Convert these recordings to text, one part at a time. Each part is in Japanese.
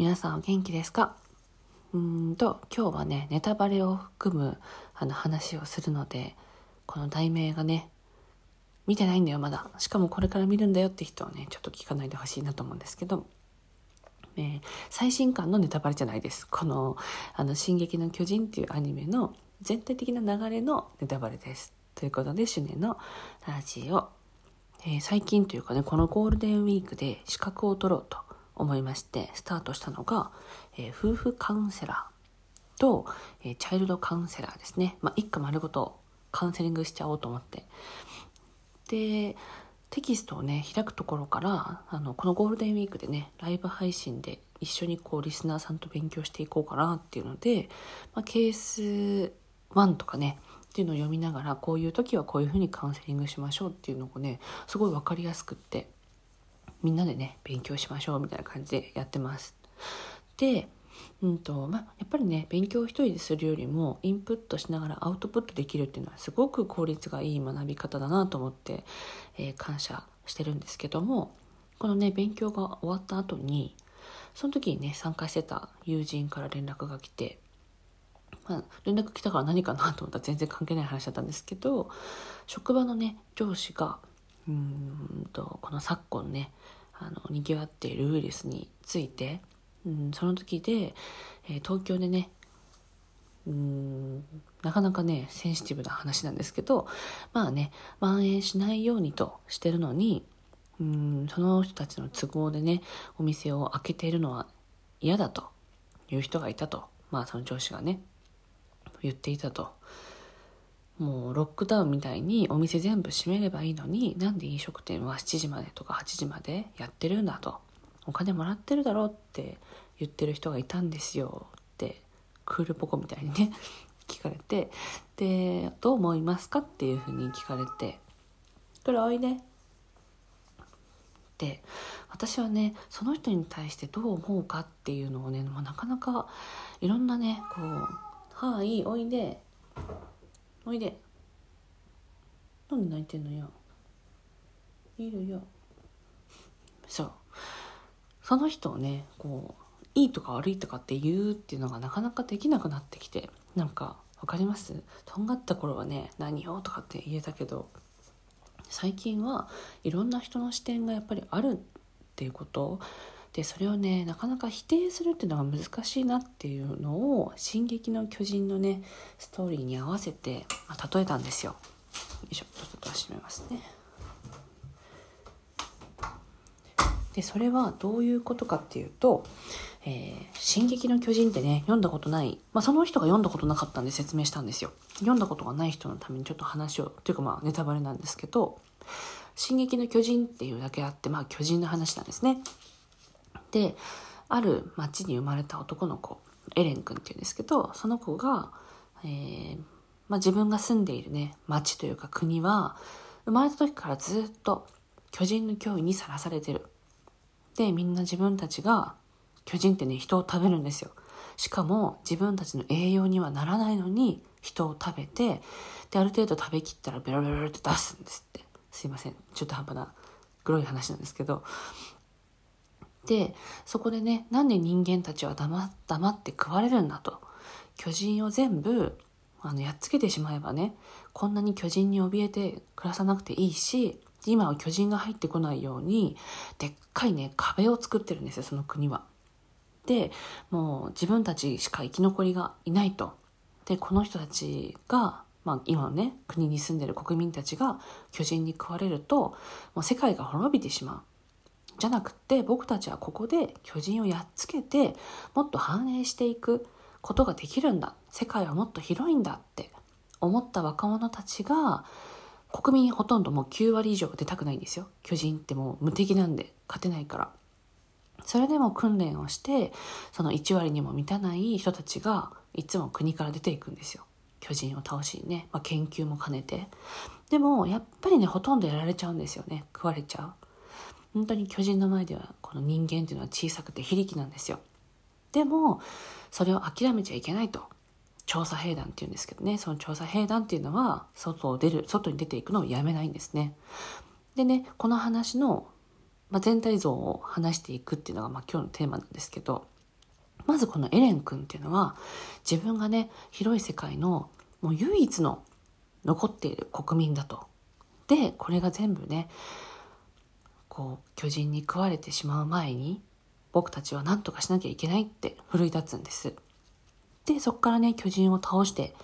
皆さんお元気ですか？うんと今日はねネタバレを含むあの話をするのでこの題名がね見てないんだよまだ。しかもこれから見るんだよって人はねちょっと聞かないでほしいなと思うんですけど、えー最新刊のネタバレじゃないです。この「あの進撃の巨人」っていうアニメの全体的な流れのネタバレです。ということでシュネのラジオ、えー最近というかねこのゴールデンウィークで資格を取ろうと思いましてスタートしたのが、えー夫婦カウンセラーと、えーチャイルドカウンセラーですね、まあ、一家丸ごとカウンセリングしちゃおうと思って。でテキストをね開くところからあのこのゴールデンウィークでねライブ配信で一緒にこうリスナーさんと勉強していこうかなっていうので、まあ、ケース1とかねっていうのを読みながらこういう時はこういうふうにカウンセリングしましょうっていうのをねすごい分かりやすくって。みんなでね勉強しましょうみたいな感じでやってます。でうんとまあ、やっぱりね勉強を一人でするよりもインプットしながらアウトプットできるっていうのはすごく効率がいい学び方だなと思って、えー感謝してるんですけどもこのね勉強が終わった後にその時にね参加してた友人から連絡が来て、まあ、連絡来たから何かなと思ったら全然関係ない話だったんですけど職場のね上司がうんとこの昨今ねあのにぎわっているウイルスについて、うん、その時で、えー東京でねうんなかなかねセンシティブな話なんですけどまあね蔓延しないようにとしてるのにうんその人たちの都合でねお店を開けているのは嫌だという人がいたとまあその上司がね言っていたと。もうロックダウンみたいにお店全部閉めればいいのになんで飲食店は7時までとか8時までやってるんだと。お金もらってるだろうって言ってる人がいたんですよ。ってクールポコみたいにね聞かれて。でどう思いますかっていうふうに聞かれて。これおいでで私はねその人に対してどう思うかっていうのをね、まあ、なかなかいろんなねこう「はいおいでおいで。なんで泣いてんのよ。いるよ。そう。その人をねこういいとか悪いとかって言うっていうのがなかなかできなくなってきてなんかわかります？とんがった頃はね何をとかって言えたけど最近はいろんな人の視点がやっぱりあるっていうことでそれをねなかなか否定するっていうのが難しいなっていうのを「進撃の巨人」のねストーリーに合わせて、まあ、例えたんですよ。よいしょちょっと閉めますね。でそれはどういうことかっていうと「えー進撃の巨人」ってね読んだことない、まあ、その人が読んだことなかったんで説明したんですよ読んだことがない人のためにちょっと話をっていうかまあネタバレなんですけど「進撃の巨人」っていうだけあってまあ巨人の話なんですねである町に生まれた男の子エレン君っていうんですけどその子が、えーまあ、自分が住んでいるね町というか国は生まれた時からずっと巨人の脅威にさらされてる。でみんな自分たちが巨人ってね人を食べるんですよ。しかも自分たちの栄養にはならないのに人を食べてである程度食べきったらベロベロベロって出すんですって。すいません。中途半端なグロい話なんですけど。でそこでねなんで人間たちは黙黙って食われるんだと巨人を全部あのやっつけてしまえばねこんなに巨人に怯えて暮らさなくていいし今は巨人が入ってこないようにでっかいね壁を作ってるんですよその国は。でもう自分たちしか生き残りがいないと。でこの人たちが、まあ、今のね国に住んでる国民たちが巨人に食われるともう世界が滅びてしまう。じゃなくって僕たちはここで巨人をやっつけてもっと繁栄していくことができるんだ世界はもっと広いんだって思った若者たちが国民ほとんどもう9割以上出たくないんですよ。巨人ってもう無敵なんで勝てないからそれでも訓練をしてその1割にも満たない人たちがいつも国から出ていくんですよ。巨人を倒しにね、まあ、研究も兼ねて。でもやっぱりねほとんどやられちゃうんですよね。食われちゃう。本当に巨人の前ではこの人間っていうのは小さくて非力なんですよ。でもそれを諦めちゃいけないと。調査兵団っていうんですけどね。その調査兵団っていうのは外を出る外に出ていくのをやめないんですね。でねこの話の、まあ、全体像を話していくっていうのが、まあ、今日のテーマなんですけど。まずこのエレン君っていうのは自分がね広い世界のもう唯一の残っている国民だと。でこれが全部ねこう巨人に食われてしまう前に僕たちは何とかしなきゃいけないって奮い立つんです。でそこからね巨人を倒して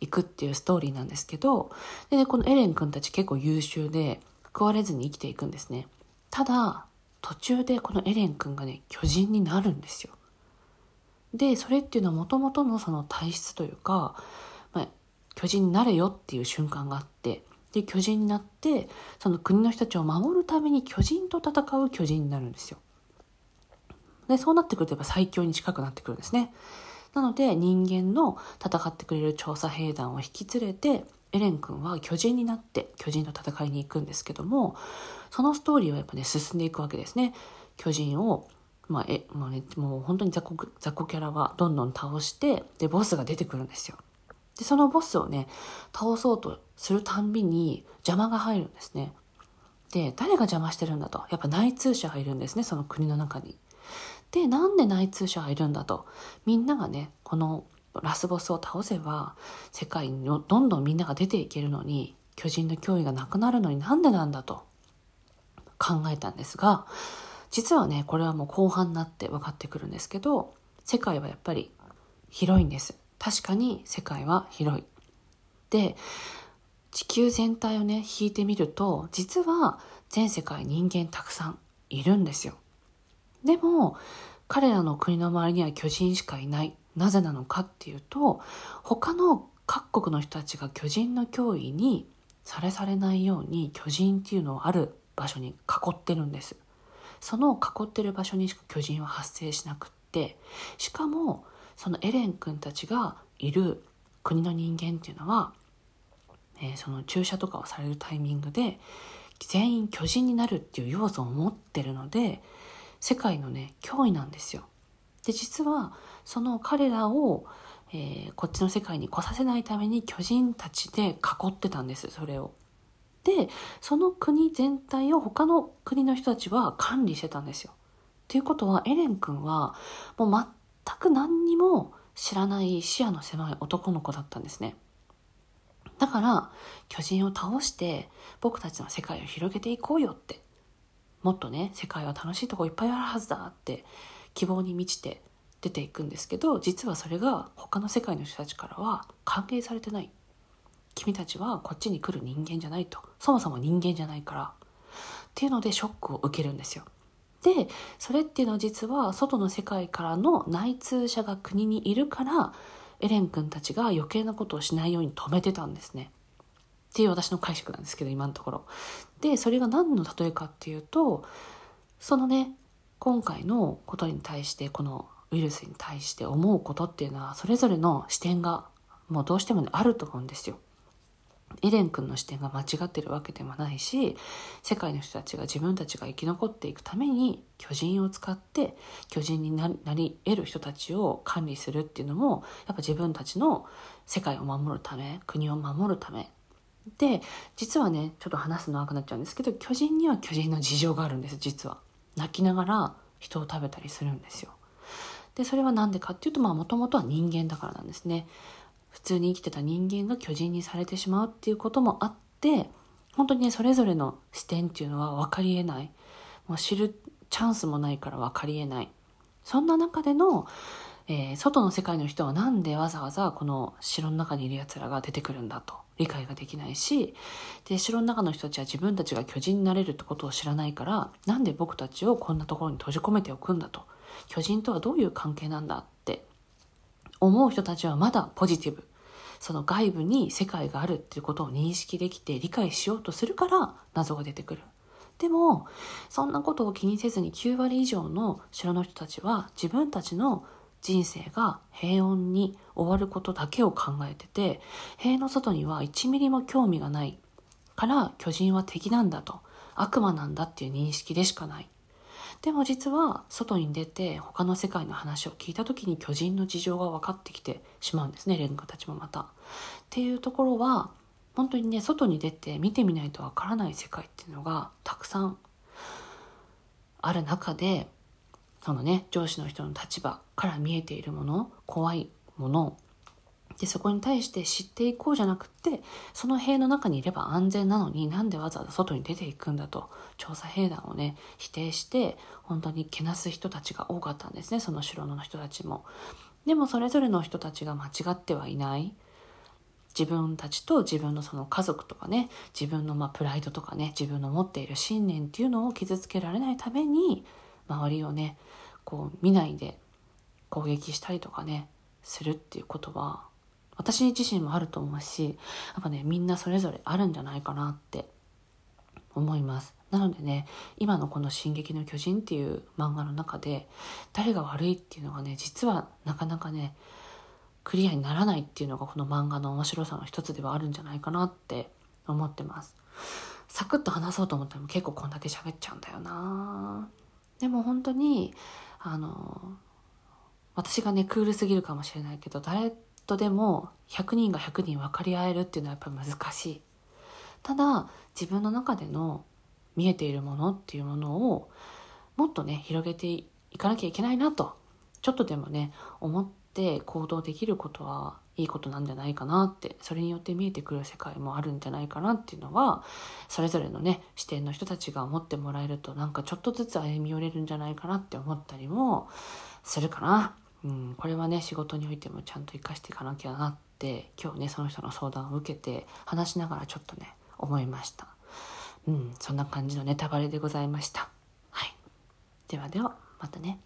いくっていうストーリーなんですけどで、ね、このエレン君たち結構優秀で食われずに生きていくんですね。ただ途中でこのエレン君がね巨人になるんですよ。でそれっていうのはもともとのその体質というか、まあ、巨人になれよっていう瞬間があってで巨人になってその国の人たちを守るために巨人と戦う巨人になるんですよ。でそうなってくるとやっぱ最強に近くなってくるんですね。なので人間の戦ってくれる調査兵団を引き連れてエレン君は巨人になって巨人と戦いに行くんですけどもそのストーリーはやっぱね進んでいくわけですね。巨人をまあ、え、もうね、もう本当に雑魚、雑魚キャラはどんどん倒して、で、ボスが出てくるんですよ。で、そのボスをね、倒そうとするたんびに邪魔が入るんですね。で、誰が邪魔してるんだと。やっぱ内通者がいるんですね、その国の中に。で、なんで内通者がいるんだと。みんながね、このラスボスを倒せば、世界にどんどんみんなが出ていけるのに、巨人の脅威がなくなるのになんでなんだと考えたんですが、実はね、これはもう後半になって分かってくるんですけど、世界はやっぱり広いんです。確かに世界は広い。で、地球全体をね、引いてみると、実は全世界人間たくさんいるんですよ。でも、彼らの国の周りには巨人しかいない。なぜなのかっていうと、他の各国の人たちが巨人の脅威にされされないように巨人っていうのをある場所に囲ってるんです。その囲ってる場所にしか巨人は発生しなくって、しかもそのエレン君たちがいる国の人間っていうのは、えー、その注射とかをされるタイミングで全員巨人になるっていう要素を持ってるので世界のね脅威なんですよ。で実はその彼らを、えー、こっちの世界に来させないために巨人たちで囲ってたんですそれを。でその国全体を他の国の人たちは管理してたんですよ。っていうことはエレン君はもう全く何にも知らない視野の狭い男の子だったんですね。だから巨人を倒して僕たちの世界を広げていこうよって。もっとね世界は楽しいとこいっぱいあるはずだって希望に満ちて出ていくんですけど実はそれが他の世界の人たちからは歓迎されてない。君たちはこっちに来る人間じゃないと。そもそも人間じゃないから。っていうのでショックを受けるんですよ。でそれっていうのは実は外の世界からの内通者が国にいるからエレン君たちが余計なことをしないように止めてたんですね。っていう私の解釈なんですけど今のところ。でそれが何の例えかっていうとそのね今回のことに対してこのウイルスに対して思うことっていうのはそれぞれの視点がもうどうしても、ね、あると思うんですよ。エレン君の視点が間違ってるわけでもないし世界の人たちが自分たちが生き残っていくために巨人を使って巨人になり得る人たちを管理するっていうのもやっぱ自分たちの世界を守るため国を守るため。で実はねちょっと話すの長くなっちゃうんですけど巨人には巨人の事情があるんです実は。泣きながら人を食べたりするんですよ。でそれは何でかっていうとまあもともとは人間だからなんですね。普通に生きてた人間が巨人にされてしまうっていうこともあって本当にねそれぞれの視点っていうのは分かりえない。もう知るチャンスもないから分かりえない。そんな中での、えー、外の世界の人は何でわざわざこの城の中にいる奴らが出てくるんだと理解ができないしで城の中の人たちは自分たちが巨人になれるってことを知らないからなんで僕たちをこんなところに閉じ込めておくんだと。巨人とはどういう関係なんだ思う人たちはまだポジティブ。その外部に世界があるっていうことを認識できて理解しようとするから謎が出てくる。でも、そんなことを気にせずに9割以上の城の人たちは自分たちの人生が平穏に終わることだけを考えてて、塀の外には1ミリも興味がないから巨人は敵なんだと、悪魔なんだっていう認識でしかない。でも実は外に出て他の世界の話を聞いた時に巨人の事情が分かってきてしまうんですねレンガたちもまた。っていうところは本当にね外に出て見てみないと分からない世界っていうのがたくさんある中でそのね上司の人の立場から見えているもの怖いものでそこに対して知っていこうじゃなくってその塀の中にいれば安全なのになんでわざわざ外に出ていくんだと調査兵団をね否定して本当にけなす人たちが多かったんですねその城の人たちも。でもそれぞれの人たちが間違ってはいない自分たちと自分のその家族とかね自分のまあプライドとかね自分の持っている信念っていうのを傷つけられないために周りをねこう見ないで攻撃したりとかねするっていうことは私自身もあると思うしやっぱねみんなそれぞれあるんじゃないかなって思います。なのでね今のこの「進撃の巨人」っていう漫画の中で誰が悪いっていうのがね実はなかなかねクリアにならないっていうのがこの漫画の面白さの一つではあるんじゃないかなって思ってます。サクッと話そうと思っても結構こんだけ喋っちゃうんだよな。でも本当にあの私がねクールすぎるかもしれないけど誰とでも100人が100人分かり合えるっていうのはやっぱ難しいただ自分の中での見えているものっていうものをもっとね広げていかなきゃいけないなとちょっとでもね思って行動できることはいいことなんじゃないかなってそれによって見えてくる世界もあるんじゃないかなっていうのはそれぞれのね視点の人たちが思ってもらえるとなんかちょっとずつ歩み寄れるんじゃないかなって思ったりもするかな。うん、これはね仕事においてもちゃんと生かしていかなきゃなって今日ねその人の相談を受けて話しながらちょっとね思いました。うんそんな感じのネタバレでございました。はい。ではではまたね。